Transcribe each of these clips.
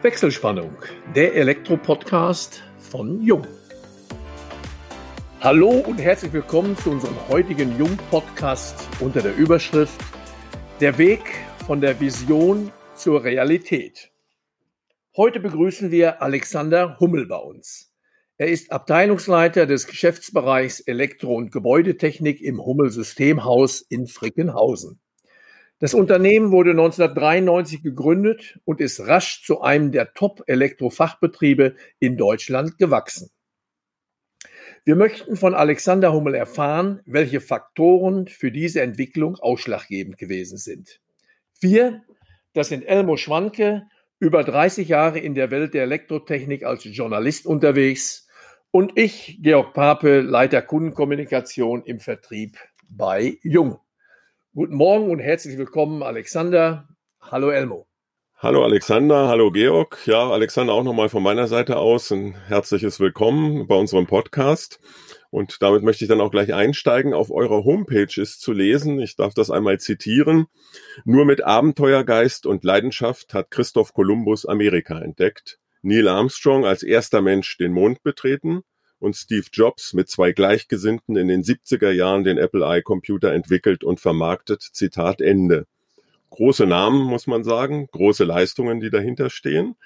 Wechselspannung, der Elektro-Podcast von Jung. Hallo und herzlich willkommen zu unserem heutigen Jung-Podcast unter der Überschrift Der Weg von der Vision zur Realität. Heute begrüßen wir Alexander Hummel bei uns. Er ist Abteilungsleiter des Geschäftsbereichs Elektro- und Gebäudetechnik im Hummel Systemhaus in Frickenhausen. Das Unternehmen wurde 1993 gegründet und ist rasch zu einem der Top-Elektrofachbetriebe in Deutschland gewachsen. Wir möchten von Alexander Hummel erfahren, welche Faktoren für diese Entwicklung ausschlaggebend gewesen sind. Wir, das sind Elmo Schwanke, über 30 Jahre in der Welt der Elektrotechnik als Journalist unterwegs und ich, Georg Pape, Leiter Kundenkommunikation im Vertrieb bei Jung. Guten Morgen und herzlich willkommen, Alexander. Hallo Elmo. Hallo Alexander, hallo Georg. Ja, Alexander auch nochmal von meiner Seite aus ein herzliches Willkommen bei unserem Podcast. Und damit möchte ich dann auch gleich einsteigen. Auf eurer Homepage ist zu lesen, ich darf das einmal zitieren, nur mit Abenteuergeist und Leidenschaft hat Christoph Kolumbus Amerika entdeckt, Neil Armstrong als erster Mensch den Mond betreten und Steve Jobs mit zwei Gleichgesinnten in den 70er Jahren den Apple I-Computer entwickelt und vermarktet. Zitat Ende. Große Namen, muss man sagen, große Leistungen, die dahinter stehen.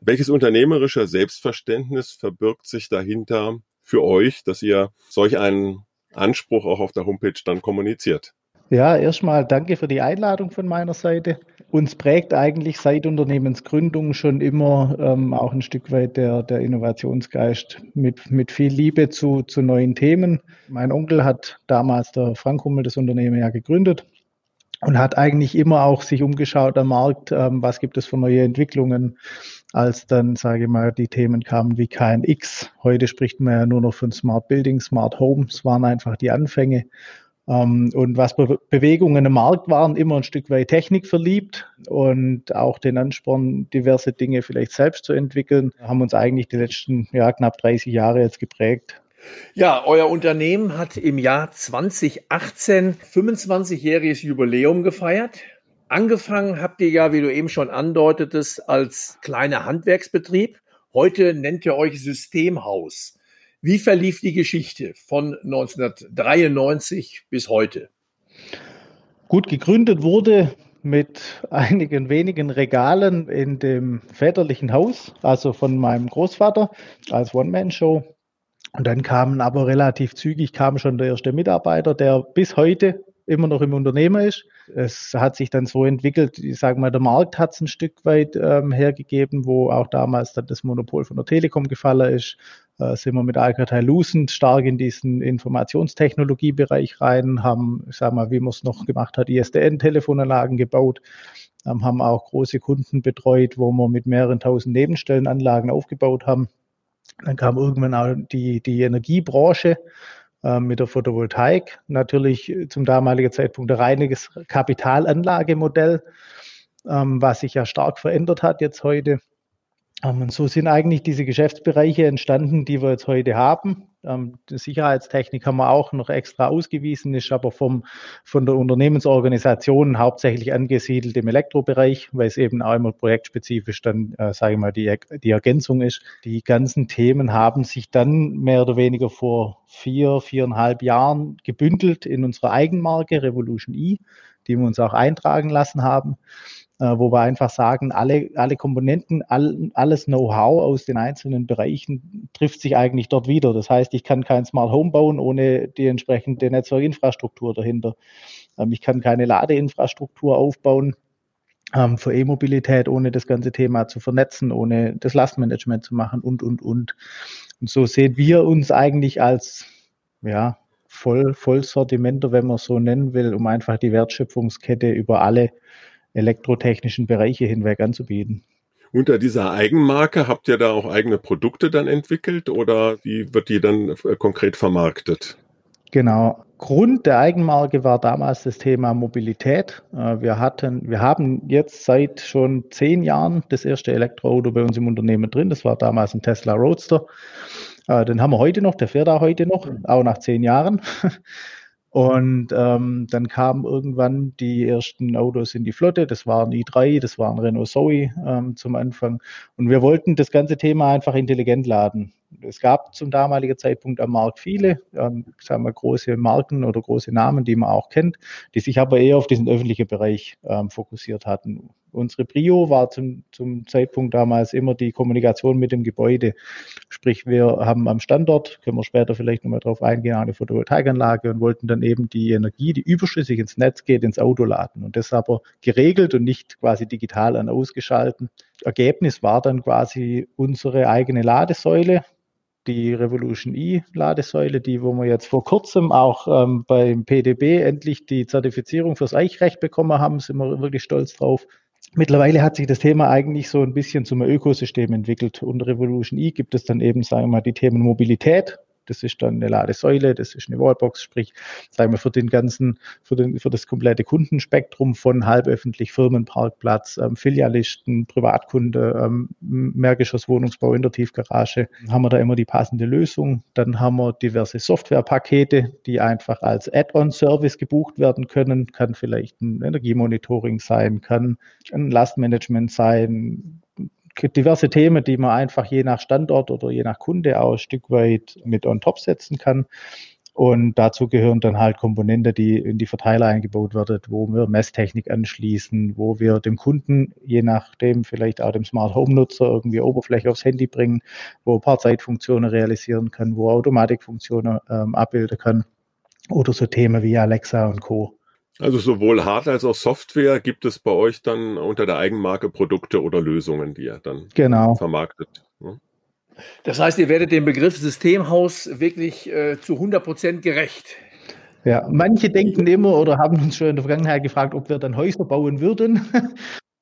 Welches unternehmerische Selbstverständnis verbirgt sich dahinter für euch, dass ihr solch einen Anspruch auch auf der Homepage dann kommuniziert? Ja, erstmal danke für die Einladung von meiner Seite. Uns prägt eigentlich seit Unternehmensgründung schon immer ähm, auch ein Stück weit der, der Innovationsgeist mit, mit viel Liebe zu, zu neuen Themen. Mein Onkel hat damals, der Frank Hummel, das Unternehmen ja gegründet und hat eigentlich immer auch sich umgeschaut am Markt, ähm, was gibt es für neue Entwicklungen, als dann, sage ich mal, die Themen kamen wie KNX. Heute spricht man ja nur noch von Smart Building, Smart Home. Es waren einfach die Anfänge. Ähm, und was Be Bewegungen im Markt waren, immer ein Stück weit Technik verliebt und auch den Ansporn, diverse Dinge vielleicht selbst zu entwickeln, haben uns eigentlich die letzten ja, knapp 30 Jahre jetzt geprägt. Ja, euer Unternehmen hat im Jahr 2018 25-jähriges Jubiläum gefeiert. Angefangen habt ihr ja, wie du eben schon andeutetest, als kleiner Handwerksbetrieb. Heute nennt ihr euch Systemhaus. Wie verlief die Geschichte von 1993 bis heute? Gut gegründet wurde mit einigen wenigen Regalen in dem väterlichen Haus, also von meinem Großvater als One-Man-Show. Und dann kamen aber relativ zügig kam schon der erste Mitarbeiter, der bis heute immer noch im Unternehmen ist. Es hat sich dann so entwickelt, ich sage mal, der Markt hat es ein Stück weit ähm, hergegeben, wo auch damals dann das Monopol von der Telekom gefallen ist. Äh, sind wir mit Alcatel Lucent stark in diesen Informationstechnologiebereich rein, haben, ich sage mal, wie man es noch gemacht hat, ISDN-Telefonanlagen gebaut, ähm, haben auch große Kunden betreut, wo wir mit mehreren tausend Nebenstellenanlagen aufgebaut haben. Dann kam irgendwann auch die, die Energiebranche ähm, mit der Photovoltaik. Natürlich zum damaligen Zeitpunkt ein reines Kapitalanlagemodell, ähm, was sich ja stark verändert hat jetzt heute. Ähm, und so sind eigentlich diese Geschäftsbereiche entstanden, die wir jetzt heute haben. Ähm, die Sicherheitstechnik haben wir auch noch extra ausgewiesen, ist aber vom, von der Unternehmensorganisation hauptsächlich angesiedelt im Elektrobereich, weil es eben auch immer projektspezifisch dann, äh, sage ich mal, die, die Ergänzung ist. Die ganzen Themen haben sich dann mehr oder weniger vor vier, viereinhalb Jahren gebündelt in unserer Eigenmarke Revolution E, die wir uns auch eintragen lassen haben wo wir einfach sagen, alle, alle Komponenten, all, alles Know-how aus den einzelnen Bereichen trifft sich eigentlich dort wieder. Das heißt, ich kann kein Smart Home bauen ohne die entsprechende Netzwerkinfrastruktur dahinter. Ähm, ich kann keine Ladeinfrastruktur aufbauen ähm, für E-Mobilität, ohne das ganze Thema zu vernetzen, ohne das Lastmanagement zu machen und, und, und. Und so sehen wir uns eigentlich als, ja, Voll, Vollsortimenter, wenn man so nennen will, um einfach die Wertschöpfungskette über alle elektrotechnischen Bereiche hinweg anzubieten. Unter dieser Eigenmarke habt ihr da auch eigene Produkte dann entwickelt oder wie wird die dann äh, konkret vermarktet? Genau. Grund der Eigenmarke war damals das Thema Mobilität. Äh, wir hatten, wir haben jetzt seit schon zehn Jahren das erste Elektroauto bei uns im Unternehmen drin. Das war damals ein Tesla Roadster. Äh, den haben wir heute noch, der fährt auch heute noch, auch nach zehn Jahren. Und ähm, dann kamen irgendwann die ersten Autos in die Flotte. Das waren i3, das waren Renault Zoe ähm, zum Anfang. Und wir wollten das ganze Thema einfach intelligent laden. Es gab zum damaligen Zeitpunkt am Markt viele, ähm, sagen wir, große Marken oder große Namen, die man auch kennt, die sich aber eher auf diesen öffentlichen Bereich ähm, fokussiert hatten. Unsere Prio war zum, zum Zeitpunkt damals immer die Kommunikation mit dem Gebäude. Sprich, wir haben am Standort, können wir später vielleicht nochmal drauf eingehen, eine Photovoltaikanlage und wollten dann eben die Energie, die überschüssig ins Netz geht, ins Auto laden. Und das aber geregelt und nicht quasi digital an ausgeschalten. Ergebnis war dann quasi unsere eigene Ladesäule, die Revolution E Ladesäule, die, wo wir jetzt vor kurzem auch ähm, beim PDB endlich die Zertifizierung fürs Eichrecht bekommen haben, sind wir wirklich stolz drauf. Mittlerweile hat sich das Thema eigentlich so ein bisschen zum Ökosystem entwickelt. Unter Revolution E gibt es dann eben, sagen wir mal, die Themen Mobilität, das ist dann eine Ladesäule, das ist eine Wallbox, sprich, sagen wir, für den ganzen, für, den, für das komplette Kundenspektrum von halböffentlich Firmenparkplatz, ähm, Filialisten, Privatkunde, ähm, Mehrgeschoss Wohnungsbau in der Tiefgarage, haben wir da immer die passende Lösung. Dann haben wir diverse Softwarepakete, die einfach als Add-on-Service gebucht werden können. Kann vielleicht ein Energiemonitoring sein, kann ein Lastmanagement sein, diverse Themen, die man einfach je nach Standort oder je nach Kunde auch ein Stück weit mit on top setzen kann. Und dazu gehören dann halt Komponenten, die in die Verteiler eingebaut werden, wo wir Messtechnik anschließen, wo wir dem Kunden, je nachdem vielleicht auch dem Smart Home Nutzer irgendwie Oberfläche aufs Handy bringen, wo ein paar Zeitfunktionen realisieren kann, wo Automatikfunktionen ähm, abbilden kann oder so Themen wie Alexa und Co. Also sowohl Hard als auch Software gibt es bei euch dann unter der Eigenmarke Produkte oder Lösungen, die ihr dann genau. vermarktet. Ne? Das heißt, ihr werdet dem Begriff Systemhaus wirklich äh, zu 100 Prozent gerecht. Ja, manche denken immer oder haben uns schon in der Vergangenheit gefragt, ob wir dann Häuser bauen würden.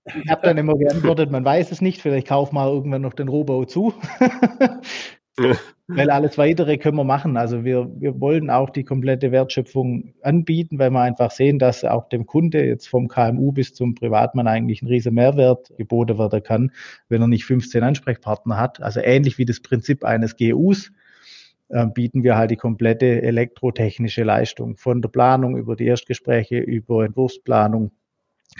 Ich habe dann immer geantwortet, man weiß es nicht, vielleicht kaufen wir irgendwann noch den Rohbau zu. weil alles weitere können wir machen. Also wir, wir wollen auch die komplette Wertschöpfung anbieten, weil wir einfach sehen, dass auch dem Kunde jetzt vom KMU bis zum Privatmann eigentlich ein riesen Mehrwert geboten werden kann, wenn er nicht 15 Ansprechpartner hat. Also ähnlich wie das Prinzip eines GUs äh, bieten wir halt die komplette elektrotechnische Leistung von der Planung über die Erstgespräche, über Entwurfsplanung,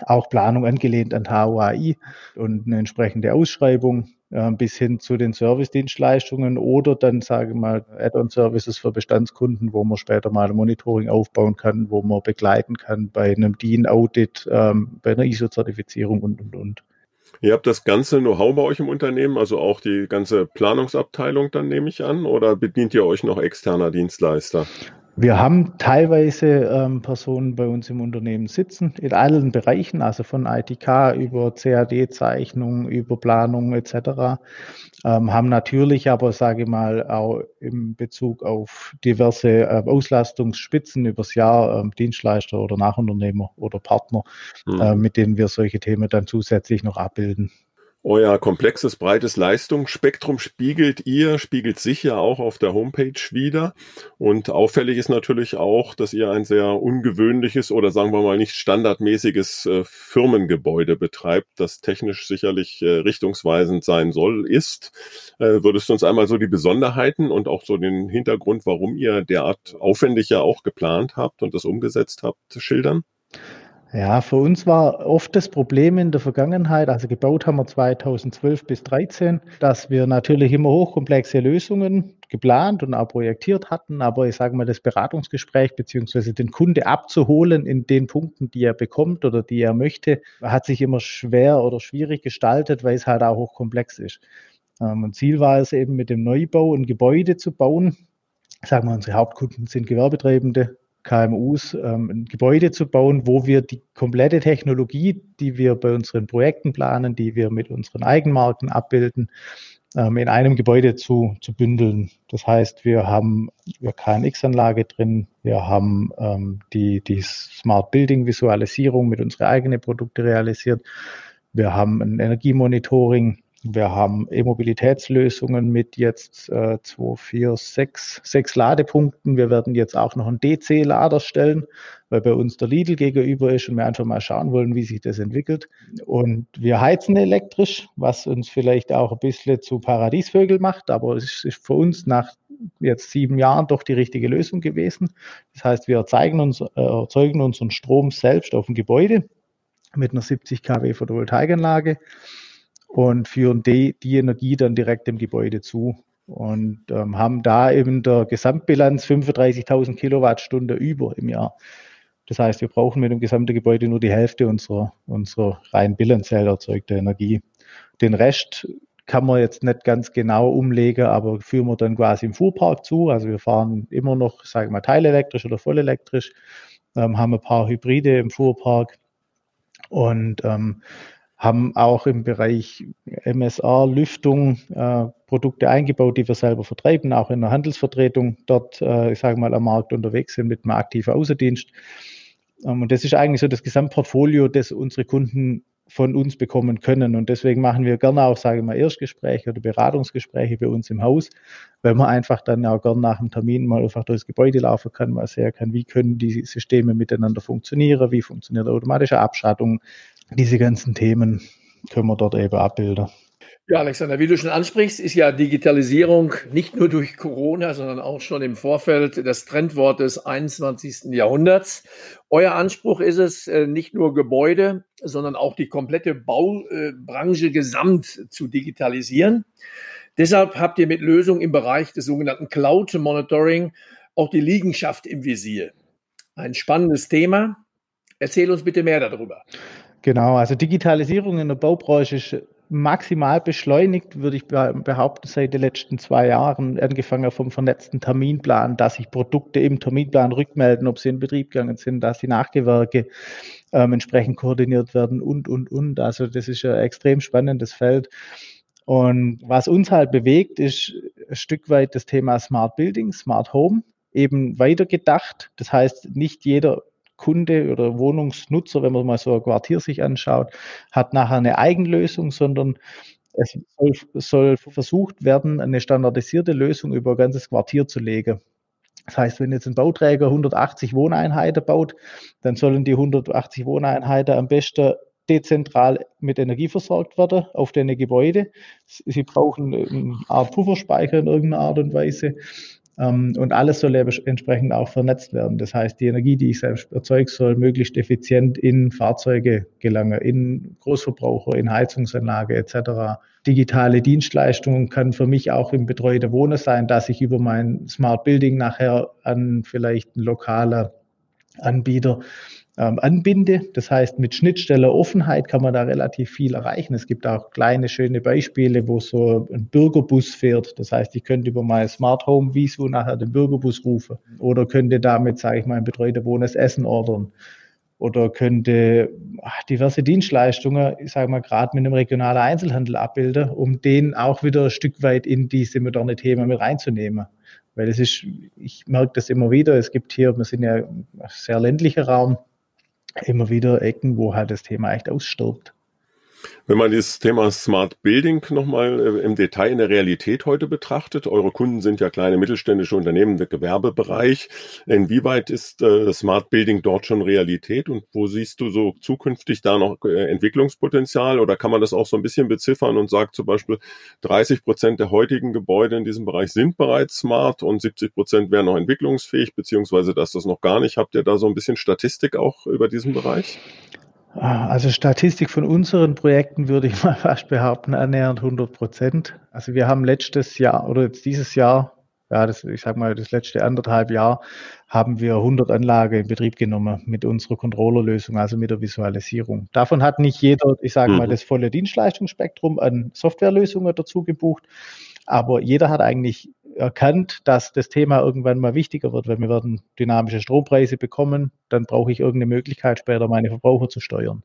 auch Planung angelehnt an HOAI und eine entsprechende Ausschreibung bis hin zu den Service-Dienstleistungen oder dann, sage ich mal, Add-on-Services für Bestandskunden, wo man später mal ein Monitoring aufbauen kann, wo man begleiten kann bei einem DIN-Audit, ähm, bei einer ISO-Zertifizierung und, und, und. Ihr habt das ganze Know-how bei euch im Unternehmen, also auch die ganze Planungsabteilung, dann nehme ich an, oder bedient ihr euch noch externer Dienstleister? Wir haben teilweise ähm, Personen bei uns im Unternehmen sitzen, in allen Bereichen, also von ITK über CAD-Zeichnung, über Planung etc. Ähm, haben natürlich aber, sage ich mal, auch im Bezug auf diverse äh, Auslastungsspitzen übers Jahr ähm, Dienstleister oder Nachunternehmer oder Partner, mhm. äh, mit denen wir solche Themen dann zusätzlich noch abbilden. Euer komplexes, breites Leistungsspektrum spiegelt ihr, spiegelt sich ja auch auf der Homepage wieder. Und auffällig ist natürlich auch, dass ihr ein sehr ungewöhnliches oder sagen wir mal nicht standardmäßiges äh, Firmengebäude betreibt, das technisch sicherlich äh, richtungsweisend sein soll, ist. Äh, würdest du uns einmal so die Besonderheiten und auch so den Hintergrund, warum ihr derart aufwendig ja auch geplant habt und das umgesetzt habt, schildern? Ja, für uns war oft das Problem in der Vergangenheit, also gebaut haben wir 2012 bis 2013, dass wir natürlich immer hochkomplexe Lösungen geplant und auch projektiert hatten, aber ich sage mal, das Beratungsgespräch beziehungsweise den Kunde abzuholen in den Punkten, die er bekommt oder die er möchte, hat sich immer schwer oder schwierig gestaltet, weil es halt auch hochkomplex ist. Ähm, und Ziel war es eben mit dem Neubau ein Gebäude zu bauen. Sagen wir, unsere Hauptkunden sind Gewerbetreibende, KMUs ähm, ein Gebäude zu bauen, wo wir die komplette Technologie, die wir bei unseren Projekten planen, die wir mit unseren Eigenmarken abbilden, ähm, in einem Gebäude zu, zu bündeln. Das heißt, wir haben wir KNX-Anlage drin, wir haben ähm, die, die Smart Building Visualisierung mit unseren eigenen Produkten realisiert, wir haben ein Energiemonitoring wir haben E-Mobilitätslösungen mit jetzt äh, 2, 4, 6, 6 Ladepunkten. Wir werden jetzt auch noch einen DC-Lader stellen, weil bei uns der Lidl gegenüber ist und wir einfach mal schauen wollen, wie sich das entwickelt. Und wir heizen elektrisch, was uns vielleicht auch ein bisschen zu Paradiesvögel macht, aber es ist für uns nach jetzt sieben Jahren doch die richtige Lösung gewesen. Das heißt, wir erzeugen, uns, äh, erzeugen unseren Strom selbst auf dem Gebäude mit einer 70 kW Photovoltaikanlage und führen die, die Energie dann direkt dem Gebäude zu und ähm, haben da eben der Gesamtbilanz 35.000 Kilowattstunde über im Jahr. Das heißt, wir brauchen mit dem gesamten Gebäude nur die Hälfte unserer, unserer rein bilanziell erzeugter Energie. Den Rest kann man jetzt nicht ganz genau umlegen, aber führen wir dann quasi im Fuhrpark zu. Also wir fahren immer noch, sagen wir mal, teilelektrisch oder vollelektrisch, ähm, haben ein paar Hybride im Fuhrpark und ähm, haben auch im Bereich MSR Lüftung äh, Produkte eingebaut, die wir selber vertreiben, auch in der Handelsvertretung dort, äh, ich sage mal, am Markt unterwegs sind mit einem aktiven Außendienst. Ähm, und das ist eigentlich so das Gesamtportfolio, das unsere Kunden von uns bekommen können. Und deswegen machen wir gerne auch, sage ich mal, Erstgespräche oder Beratungsgespräche bei uns im Haus, weil man einfach dann auch gerne nach dem Termin mal einfach durchs Gebäude laufen kann, mal sehen kann, wie können die Systeme miteinander funktionieren, wie funktioniert automatische Abschattung, diese ganzen Themen können wir dort eben abbilden. Ja, Alexander, wie du schon ansprichst, ist ja Digitalisierung nicht nur durch Corona, sondern auch schon im Vorfeld das Trendwort des 21. Jahrhunderts. Euer Anspruch ist es, äh, nicht nur Gebäude, sondern auch die komplette Baubranche gesamt zu digitalisieren. Deshalb habt ihr mit Lösungen im Bereich des sogenannten Cloud Monitoring auch die Liegenschaft im Visier. Ein spannendes Thema. Erzähl uns bitte mehr darüber. Genau, also Digitalisierung in der Baubranche ist maximal beschleunigt, würde ich behaupten, seit den letzten zwei Jahren, angefangen vom vernetzten Terminplan, dass sich Produkte im Terminplan rückmelden, ob sie in Betrieb gegangen sind, dass die Nachgewerke ähm, entsprechend koordiniert werden und, und, und. Also das ist ein extrem spannendes Feld. Und was uns halt bewegt, ist ein Stück weit das Thema Smart Building, Smart Home, eben weitergedacht. Das heißt, nicht jeder Kunde oder Wohnungsnutzer, wenn man mal so ein Quartier sich anschaut, hat nachher eine Eigenlösung, sondern es soll, soll versucht werden, eine standardisierte Lösung über ein ganzes Quartier zu legen. Das heißt, wenn jetzt ein Bauträger 180 Wohneinheiten baut, dann sollen die 180 Wohneinheiten am besten dezentral mit Energie versorgt werden auf deine Gebäude. Sie brauchen eine Art Pufferspeicher in irgendeiner Art und Weise. Ähm, und alles soll ja entsprechend auch vernetzt werden. Das heißt, die Energie, die ich selbst erzeuge, soll möglichst effizient in Fahrzeuge gelangen, in Großverbraucher, in Heizungsanlage etc. Digitale Dienstleistungen kann für mich auch im betreuten Wohnen sein, dass ich über mein Smart Building nachher an vielleicht einen lokalen Anbieter ähm, anbinde. Das heißt, mit Schnittstelle Offenheit kann man da relativ viel erreichen. Es gibt auch kleine, schöne Beispiele, wo so ein Bürgerbus fährt. Das heißt, ich könnte über mein Smart Home Visu nachher den Bürgerbus rufen oder könnte damit, sage ich mal, ein betreuter Wohnen Essen ordern oder könnte ach, diverse Dienstleistungen, ich sage mal, gerade mit einem regionalen Einzelhandel abbilden, um den auch wieder ein Stück weit in diese moderne Themen mit reinzunehmen. Weil es ist, ich merke das immer wieder, es gibt hier, wir sind ja ein sehr ländlicher Raum, immer wieder Ecken, wo halt das Thema echt ausstirbt. Wenn man dieses Thema Smart Building nochmal äh, im Detail in der Realität heute betrachtet, eure Kunden sind ja kleine mittelständische Unternehmen im Gewerbebereich. Inwieweit ist äh, Smart Building dort schon Realität und wo siehst du so zukünftig da noch äh, Entwicklungspotenzial oder kann man das auch so ein bisschen beziffern und sagt zum Beispiel 30 Prozent der heutigen Gebäude in diesem Bereich sind bereits smart und 70 Prozent wären noch entwicklungsfähig, beziehungsweise dass das noch gar nicht. Habt ihr da so ein bisschen Statistik auch über diesen Bereich? Ah, also Statistik von unseren Projekten würde ich mal fast behaupten, annähernd 100 Prozent. Also wir haben letztes Jahr oder jetzt dieses Jahr, ja, das, ich sag mal, das letzte anderthalb Jahr, haben wir 100 Anlagen in Betrieb genommen mit unserer Controllerlösung, also mit der Visualisierung. Davon hat nicht jeder, ich sage mal, mhm. das volle Dienstleistungsspektrum an Softwarelösungen dazu gebucht, aber jeder hat eigentlich erkannt, dass das Thema irgendwann mal wichtiger wird, wenn wir werden dynamische Strompreise bekommen, dann brauche ich irgendeine Möglichkeit später meine Verbraucher zu steuern.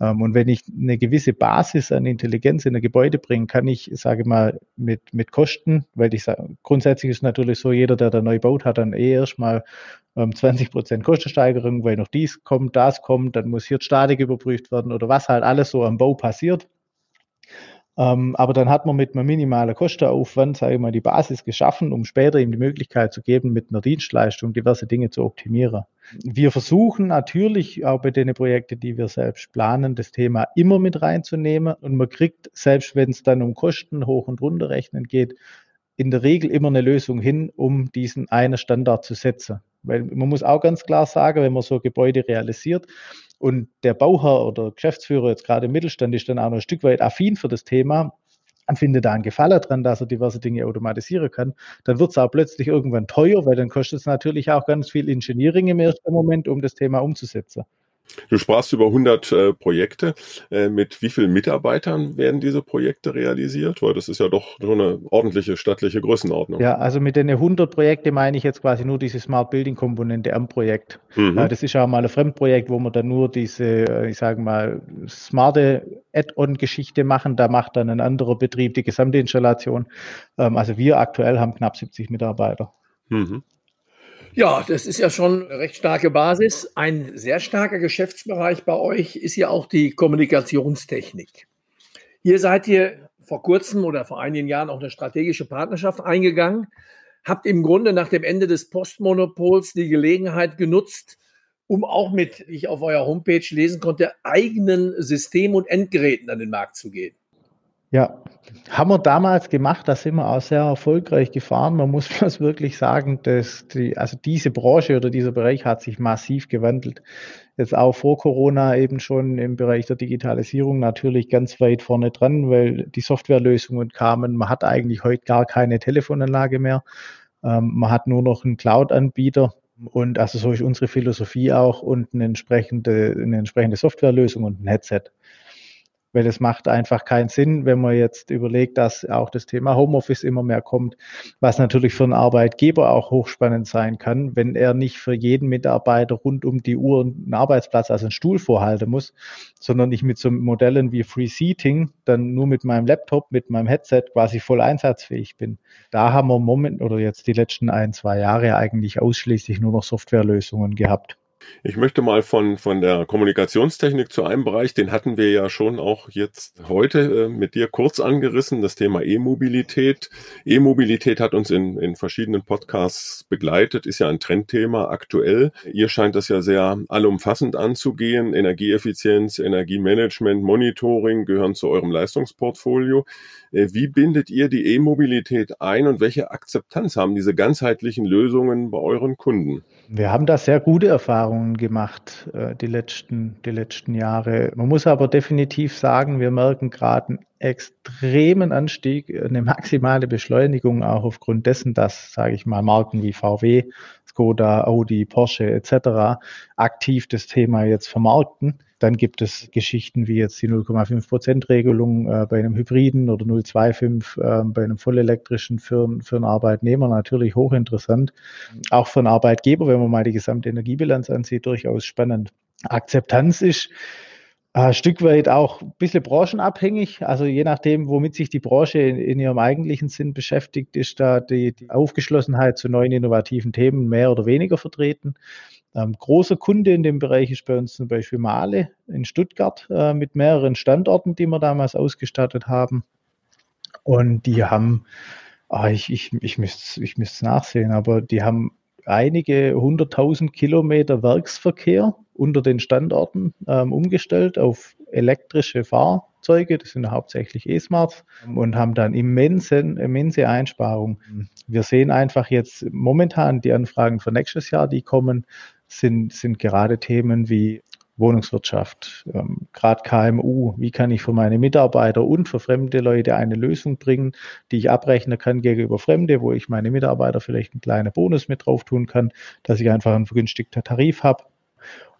Ähm, und wenn ich eine gewisse Basis an Intelligenz in ein Gebäude bringe, kann ich, sage mal, mit, mit Kosten, weil ich sage, grundsätzlich ist natürlich so, jeder, der da neu baut, hat dann eh erstmal 20 ähm, Prozent Kostensteigerung, weil noch dies kommt, das kommt, dann muss hier die Statik überprüft werden oder was halt alles so am Bau passiert. Ähm, aber dann hat man mit einem minimalen Kostenaufwand, sage ich mal, die Basis geschaffen, um später ihm die Möglichkeit zu geben, mit einer Dienstleistung diverse Dinge zu optimieren. Wir versuchen natürlich auch bei den Projekten, die wir selbst planen, das Thema immer mit reinzunehmen. Und man kriegt, selbst wenn es dann um Kosten hoch und runter rechnen geht, in der Regel immer eine Lösung hin, um diesen einen Standard zu setzen. Weil man muss auch ganz klar sagen, wenn man so Gebäude realisiert und der Bauherr oder Geschäftsführer jetzt gerade im Mittelstand ist dann auch noch ein Stück weit affin für das Thema, und findet da einen Gefallen dran, dass er diverse Dinge automatisieren kann, dann wird es auch plötzlich irgendwann teuer, weil dann kostet es natürlich auch ganz viel Engineering im ersten Moment, um das Thema umzusetzen. Du sprachst über 100 äh, Projekte. Äh, mit wie vielen Mitarbeitern werden diese Projekte realisiert? Weil das ist ja doch so eine ordentliche stattliche Größenordnung. Ja, also mit den 100 Projekte meine ich jetzt quasi nur diese Smart Building Komponente am Projekt. Mhm. Äh, das ist ja mal ein Fremdprojekt, wo man dann nur diese, äh, ich sage mal, smarte Add-on-Geschichte machen. Da macht dann ein anderer Betrieb die gesamte Installation. Ähm, also wir aktuell haben knapp 70 Mitarbeiter. Mhm. Ja, das ist ja schon eine recht starke Basis. Ein sehr starker Geschäftsbereich bei euch ist ja auch die Kommunikationstechnik. Hier seid ihr vor kurzem oder vor einigen Jahren auch eine strategische Partnerschaft eingegangen, habt im Grunde nach dem Ende des Postmonopols die Gelegenheit genutzt, um auch mit, wie ich auf eurer Homepage lesen konnte, eigenen System- und Endgeräten an den Markt zu gehen. Ja, haben wir damals gemacht, da sind wir auch sehr erfolgreich gefahren. Man muss das wirklich sagen, dass die, also diese Branche oder dieser Bereich hat sich massiv gewandelt. Jetzt auch vor Corona eben schon im Bereich der Digitalisierung natürlich ganz weit vorne dran, weil die Softwarelösungen kamen. Man hat eigentlich heute gar keine Telefonanlage mehr. Ähm, man hat nur noch einen Cloud-Anbieter. Und also so ist unsere Philosophie auch und eine entsprechende, eine entsprechende Softwarelösung und ein Headset weil es macht einfach keinen Sinn, wenn man jetzt überlegt, dass auch das Thema Homeoffice immer mehr kommt, was natürlich für einen Arbeitgeber auch hochspannend sein kann, wenn er nicht für jeden Mitarbeiter rund um die Uhr einen Arbeitsplatz, also einen Stuhl vorhalten muss, sondern ich mit so Modellen wie Free Seating dann nur mit meinem Laptop, mit meinem Headset quasi voll einsatzfähig bin. Da haben wir im Moment oder jetzt die letzten ein, zwei Jahre eigentlich ausschließlich nur noch Softwarelösungen gehabt. Ich möchte mal von, von der Kommunikationstechnik zu einem Bereich, den hatten wir ja schon auch jetzt heute äh, mit dir kurz angerissen, das Thema E-Mobilität. E-Mobilität hat uns in, in verschiedenen Podcasts begleitet, ist ja ein Trendthema aktuell. Ihr scheint das ja sehr allumfassend anzugehen. Energieeffizienz, Energiemanagement, Monitoring gehören zu eurem Leistungsportfolio. Äh, wie bindet ihr die E-Mobilität ein und welche Akzeptanz haben diese ganzheitlichen Lösungen bei euren Kunden? Wir haben da sehr gute Erfahrungen gemacht äh, die, letzten, die letzten Jahre. Man muss aber definitiv sagen, wir merken gerade einen extremen Anstieg, eine maximale Beschleunigung, auch aufgrund dessen, dass, sage ich mal, Marken wie VW, Skoda, Audi, Porsche etc. aktiv das Thema jetzt vermarkten. Dann gibt es Geschichten wie jetzt die 0,5 Prozent Regelung äh, bei einem Hybriden oder 0,25 äh, bei einem vollelektrischen für, für einen Arbeitnehmer natürlich hochinteressant. Auch für einen Arbeitgeber, wenn man mal die gesamte Energiebilanz ansieht, durchaus spannend. Akzeptanz ist ein Stück weit auch ein bisschen branchenabhängig. Also je nachdem, womit sich die Branche in, in ihrem eigentlichen Sinn beschäftigt, ist da die, die, Aufgeschlossenheit zu neuen innovativen Themen mehr oder weniger vertreten. Ähm, großer Kunde in dem Bereich ist bei uns zum Beispiel Male in Stuttgart äh, mit mehreren Standorten, die wir damals ausgestattet haben. Und die haben, ah, ich, ich, ich müsste ich müsste nachsehen, aber die haben einige hunderttausend Kilometer Werksverkehr unter den Standorten ähm, umgestellt auf elektrische Fahrzeuge. Das sind hauptsächlich E-Smarts und haben dann immensen, immense Einsparungen. Wir sehen einfach jetzt momentan die Anfragen für nächstes Jahr, die kommen, sind, sind gerade Themen wie Wohnungswirtschaft, ähm, gerade KMU, wie kann ich für meine Mitarbeiter und für fremde Leute eine Lösung bringen, die ich abrechnen kann gegenüber Fremde, wo ich meine Mitarbeiter vielleicht einen kleinen Bonus mit drauf tun kann, dass ich einfach einen vergünstigten Tarif habe.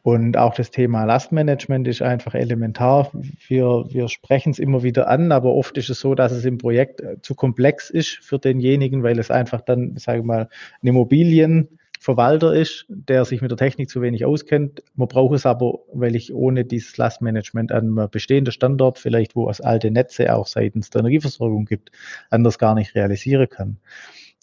Und auch das Thema Lastmanagement ist einfach elementar. Wir, wir sprechen es immer wieder an, aber oft ist es so, dass es im Projekt äh, zu komplex ist für denjenigen, weil es einfach dann, sage ich mal, eine Immobilien Verwalter ist, der sich mit der Technik zu wenig auskennt. Man braucht es aber, weil ich ohne dieses Lastmanagement an einem bestehenden Standort, vielleicht wo es alte Netze auch seitens der Energieversorgung gibt, anders gar nicht realisieren kann.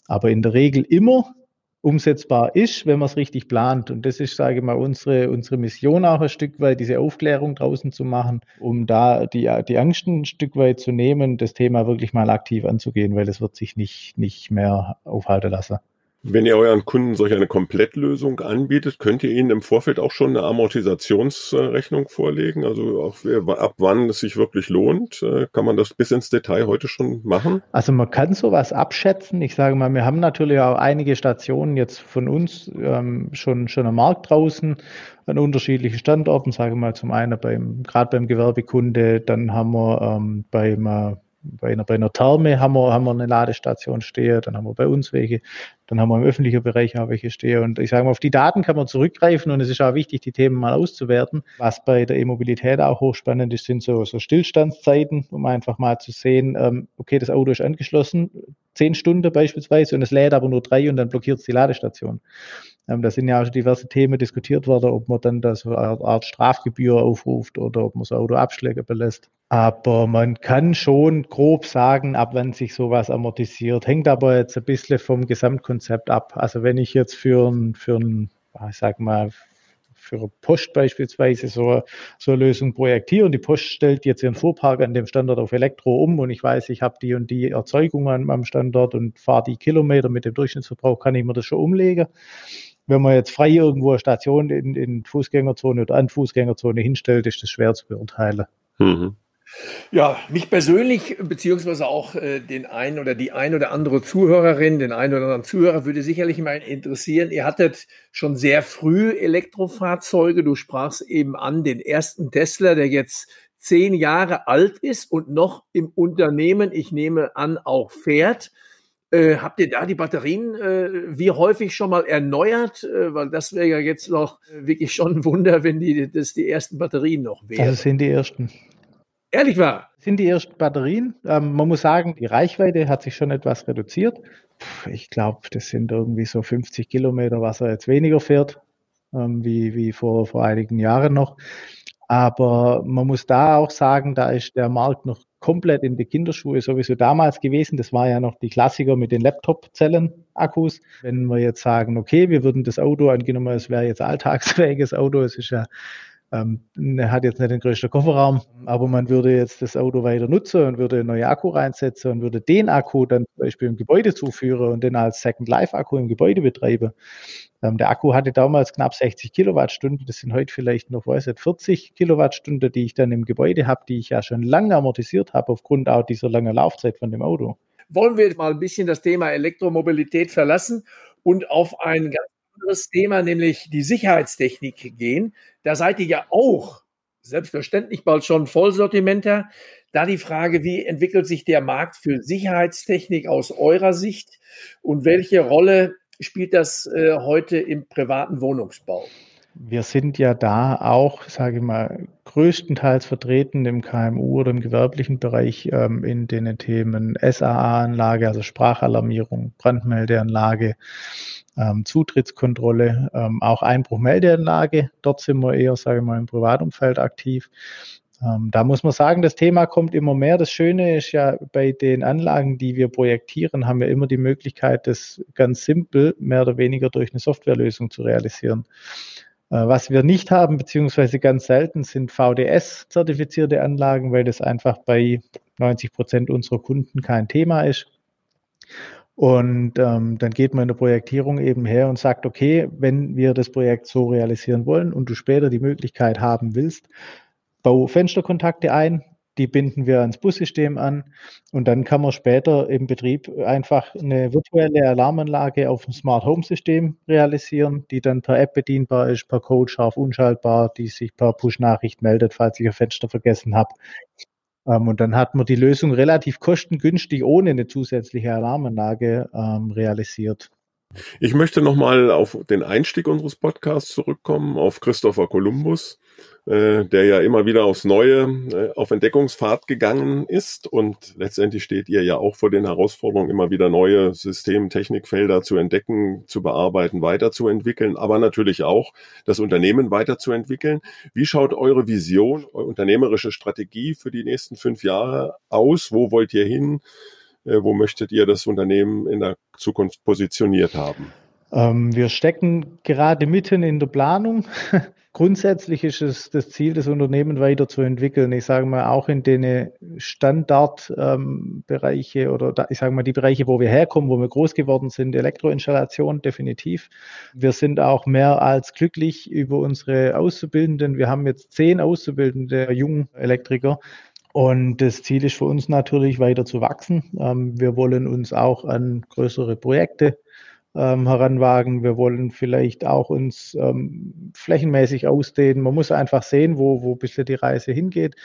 Aber in der Regel immer umsetzbar ist, wenn man es richtig plant. Und das ist, sage ich mal, unsere, unsere Mission auch ein Stück weit, diese Aufklärung draußen zu machen, um da die, die Angst ein Stück weit zu nehmen, das Thema wirklich mal aktiv anzugehen, weil es wird sich nicht, nicht mehr aufhalten lassen. Wenn ihr euren Kunden solch eine Komplettlösung anbietet, könnt ihr ihnen im Vorfeld auch schon eine Amortisationsrechnung vorlegen? Also auf, ab wann es sich wirklich lohnt? Äh, kann man das bis ins Detail heute schon machen? Also man kann sowas abschätzen. Ich sage mal, wir haben natürlich auch einige Stationen jetzt von uns ähm, schon, schon am Markt draußen an unterschiedlichen Standorten. Sage mal zum einen beim, gerade beim Gewerbekunde, dann haben wir ähm, beim äh, bei einer, bei einer Therme haben wir, haben wir eine Ladestation stehen, dann haben wir bei uns welche, dann haben wir im öffentlichen Bereich auch welche stehen. Und ich sage mal, auf die Daten kann man zurückgreifen und es ist auch wichtig, die Themen mal auszuwerten. Was bei der E-Mobilität auch hochspannend ist, sind so, so Stillstandszeiten, um einfach mal zu sehen, ähm, okay, das Auto ist angeschlossen, zehn Stunden beispielsweise und es lädt aber nur drei und dann blockiert es die Ladestation. Ähm, da sind ja auch schon diverse Themen diskutiert worden, ob man dann da so eine Art Strafgebühr aufruft oder ob man so Auto Abschläge belässt. Aber man kann schon grob sagen, ab wann sich sowas amortisiert. Hängt aber jetzt ein bisschen vom Gesamtkonzept ab. Also wenn ich jetzt für ein, für ein, ich sag mal, für Post beispielsweise so, so eine Lösung projektiere und die Post stellt jetzt ihren Fuhrpark an dem Standort auf Elektro um und ich weiß, ich habe die und die Erzeugung am Standort und fahre die Kilometer mit dem Durchschnittsverbrauch, kann ich mir das schon umlegen wenn man jetzt frei irgendwo eine Station in, in Fußgängerzone oder an Fußgängerzone hinstellt, ist das schwer zu beurteilen. Mhm. Ja, mich persönlich, beziehungsweise auch äh, den einen oder die ein oder andere Zuhörerin, den einen oder anderen Zuhörer würde sicherlich mal interessieren. Ihr hattet schon sehr früh Elektrofahrzeuge. Du sprachst eben an den ersten Tesla, der jetzt zehn Jahre alt ist und noch im Unternehmen, ich nehme an, auch fährt. Äh, habt ihr da die Batterien äh, wie häufig schon mal erneuert? Äh, weil das wäre ja jetzt noch äh, wirklich schon ein Wunder, wenn die, das die ersten Batterien noch wären. Das sind die ersten. Ehrlich wahr? Sind die ersten Batterien. Ähm, man muss sagen, die Reichweite hat sich schon etwas reduziert. Ich glaube, das sind irgendwie so 50 Kilometer, was er jetzt weniger fährt, ähm, wie, wie vor, vor einigen Jahren noch. Aber man muss da auch sagen, da ist der Markt noch komplett in die Kinderschuhe sowieso damals gewesen. Das war ja noch die Klassiker mit den Laptop-Zellen-Akkus. Wenn wir jetzt sagen, okay, wir würden das Auto, angenommen, es wäre jetzt alltagsfähiges Auto, es ist ja ähm, er hat jetzt nicht den größten Kofferraum, aber man würde jetzt das Auto weiter nutzen und würde einen neuen Akku reinsetzen und würde den Akku dann zum Beispiel im Gebäude zuführen und den als Second Life Akku im Gebäude betreiben. Ähm, der Akku hatte damals knapp 60 Kilowattstunden. Das sind heute vielleicht noch, weiß nicht, 40 Kilowattstunden, die ich dann im Gebäude habe, die ich ja schon lange amortisiert habe aufgrund auch dieser langen Laufzeit von dem Auto. Wollen wir mal ein bisschen das Thema Elektromobilität verlassen und auf ein ganz anderes Thema, nämlich die Sicherheitstechnik gehen. Da seid ihr ja auch selbstverständlich bald schon Vollsortimenter. Da die Frage, wie entwickelt sich der Markt für Sicherheitstechnik aus eurer Sicht und welche Rolle spielt das äh, heute im privaten Wohnungsbau? Wir sind ja da auch, sage ich mal, größtenteils vertreten im KMU oder im gewerblichen Bereich ähm, in den Themen SAA-Anlage, also Sprachalarmierung, Brandmeldeanlage, ähm, Zutrittskontrolle, ähm, auch Einbruchmeldeanlage. Dort sind wir eher, sage ich mal, im Privatumfeld aktiv. Ähm, da muss man sagen, das Thema kommt immer mehr. Das Schöne ist ja, bei den Anlagen, die wir projektieren, haben wir immer die Möglichkeit, das ganz simpel, mehr oder weniger durch eine Softwarelösung zu realisieren. Äh, was wir nicht haben, beziehungsweise ganz selten, sind VDS-zertifizierte Anlagen, weil das einfach bei 90 Prozent unserer Kunden kein Thema ist. Und ähm, dann geht man in der Projektierung eben her und sagt, okay, wenn wir das Projekt so realisieren wollen und du später die Möglichkeit haben willst, bau Fensterkontakte ein, die binden wir ans Bussystem an und dann kann man später im Betrieb einfach eine virtuelle Alarmanlage auf dem Smart Home System realisieren, die dann per App bedienbar ist, per Code scharf unschaltbar, die sich per Push-Nachricht meldet, falls ich ein Fenster vergessen habe. Ähm, und dann hat man die Lösung relativ kostengünstig ohne eine zusätzliche Alarmanlage ähm, realisiert. Ich möchte nochmal auf den Einstieg unseres Podcasts zurückkommen, auf Christopher Columbus, äh, der ja immer wieder aufs Neue äh, auf Entdeckungsfahrt gegangen ist. Und letztendlich steht ihr ja auch vor den Herausforderungen, immer wieder neue System-, Technikfelder zu entdecken, zu bearbeiten, weiterzuentwickeln, aber natürlich auch das Unternehmen weiterzuentwickeln. Wie schaut eure Vision, eure unternehmerische Strategie für die nächsten fünf Jahre aus? Wo wollt ihr hin? Äh, wo möchtet ihr das Unternehmen in der Zukunft positioniert haben? Ähm, wir stecken gerade mitten in der Planung. Grundsätzlich ist es das Ziel, das Unternehmen weiterzuentwickeln. Ich sage mal, auch in den Standardbereiche ähm, oder ich sage mal die Bereiche, wo wir herkommen, wo wir groß geworden sind, Elektroinstallation definitiv. Wir sind auch mehr als glücklich über unsere Auszubildenden. Wir haben jetzt zehn Auszubildende jungen Elektriker. Und das Ziel ist für uns natürlich weiter zu wachsen. Ähm, wir wollen uns auch an größere Projekte ähm, heranwagen. Wir wollen vielleicht auch uns ähm, flächenmäßig ausdehnen. Man muss einfach sehen, wo, wo bisschen die Reise hingeht.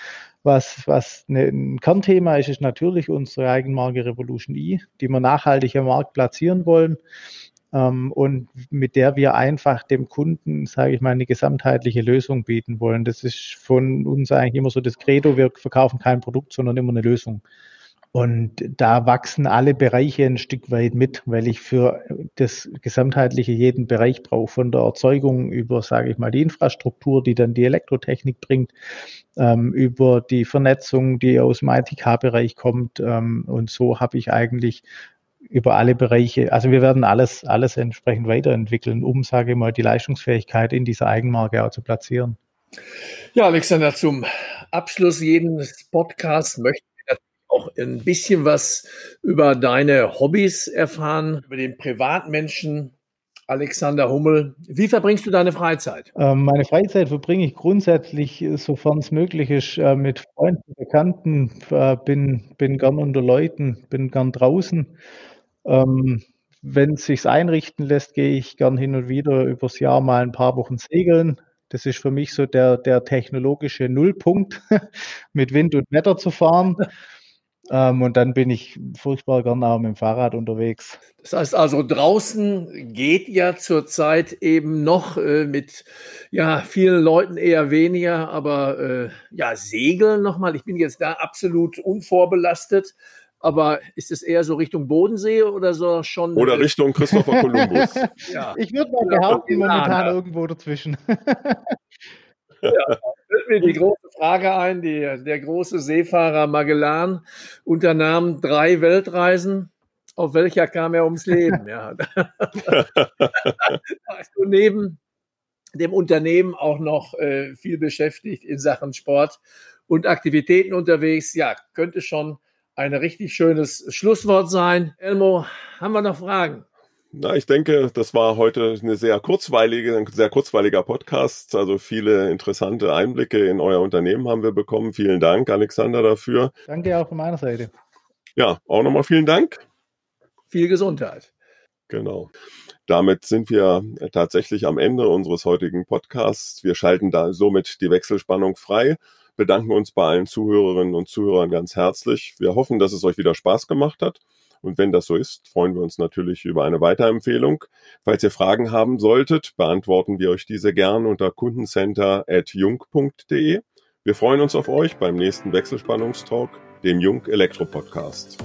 Was, was ne, ein Kernthema ist, ist natürlich unsere Eigenmarke Revolution E, die wir nachhaltig am Markt platzieren wollen ähm, und mit der wir einfach dem Kunden, sage ich mal, eine gesamtheitliche Lösung bieten wollen. Das ist von uns eigentlich immer so das Credo, wir verkaufen kein Produkt, sondern immer eine Lösung. Und da wachsen alle Bereiche ein Stück weit mit, weil ich für das Gesamtheitliche jeden Bereich brauche, von der Erzeugung über, sage ich mal, die Infrastruktur, die dann die Elektrotechnik bringt, ähm, über die Vernetzung, die aus dem ITK-Bereich kommt. Ähm, und so habe ich eigentlich über alle Bereiche, also wir werden alles, alles entsprechend weiterentwickeln, um, sage ich mal, die Leistungsfähigkeit in dieser Eigenmarke auch zu platzieren. Ja, Alexander, zum Abschluss jedes Podcasts möchte auch ein bisschen was über deine Hobbys erfahren, über den Privatmenschen Alexander Hummel. Wie verbringst du deine Freizeit? Ähm, meine Freizeit verbringe ich grundsätzlich, sofern es möglich ist, äh, mit Freunden, Bekannten, äh, bin, bin gern unter Leuten, bin gern draußen. Ähm, wenn es sich einrichten lässt, gehe ich gern hin und wieder übers Jahr mal ein paar Wochen segeln. Das ist für mich so der, der technologische Nullpunkt, mit Wind und Wetter zu fahren. Ähm, und dann bin ich furchtbar gerne auch mit dem Fahrrad unterwegs. Das heißt also, draußen geht ja zurzeit eben noch äh, mit ja, vielen Leuten eher weniger, aber äh, ja, Segeln nochmal. Ich bin jetzt da absolut unvorbelastet. Aber ist es eher so Richtung Bodensee oder so schon? Oder äh, Richtung Christopher Columbus? ja. Ich würde mal behaupten, momentan irgendwo dazwischen. ja, fällt mir die große Frage ein. Die, der große Seefahrer Magellan unternahm drei Weltreisen. Auf welcher kam er ums Leben? Ja. also neben dem Unternehmen auch noch äh, viel beschäftigt in Sachen Sport und Aktivitäten unterwegs. Ja, könnte schon ein richtig schönes Schlusswort sein. Elmo, haben wir noch Fragen? Na, ich denke, das war heute eine sehr kurzweilige, ein sehr kurzweiliger Podcast. Also viele interessante Einblicke in euer Unternehmen haben wir bekommen. Vielen Dank, Alexander, dafür. Danke auch von meiner Seite. Ja, auch nochmal vielen Dank. Viel Gesundheit. Genau. Damit sind wir tatsächlich am Ende unseres heutigen Podcasts. Wir schalten da somit die Wechselspannung frei, bedanken uns bei allen Zuhörerinnen und Zuhörern ganz herzlich. Wir hoffen, dass es euch wieder Spaß gemacht hat und wenn das so ist, freuen wir uns natürlich über eine Weiterempfehlung. Falls ihr Fragen haben solltet, beantworten wir euch diese gern unter kundencenter.jung.de. Wir freuen uns auf euch beim nächsten Wechselspannungstalk, dem Jung Elektro Podcast.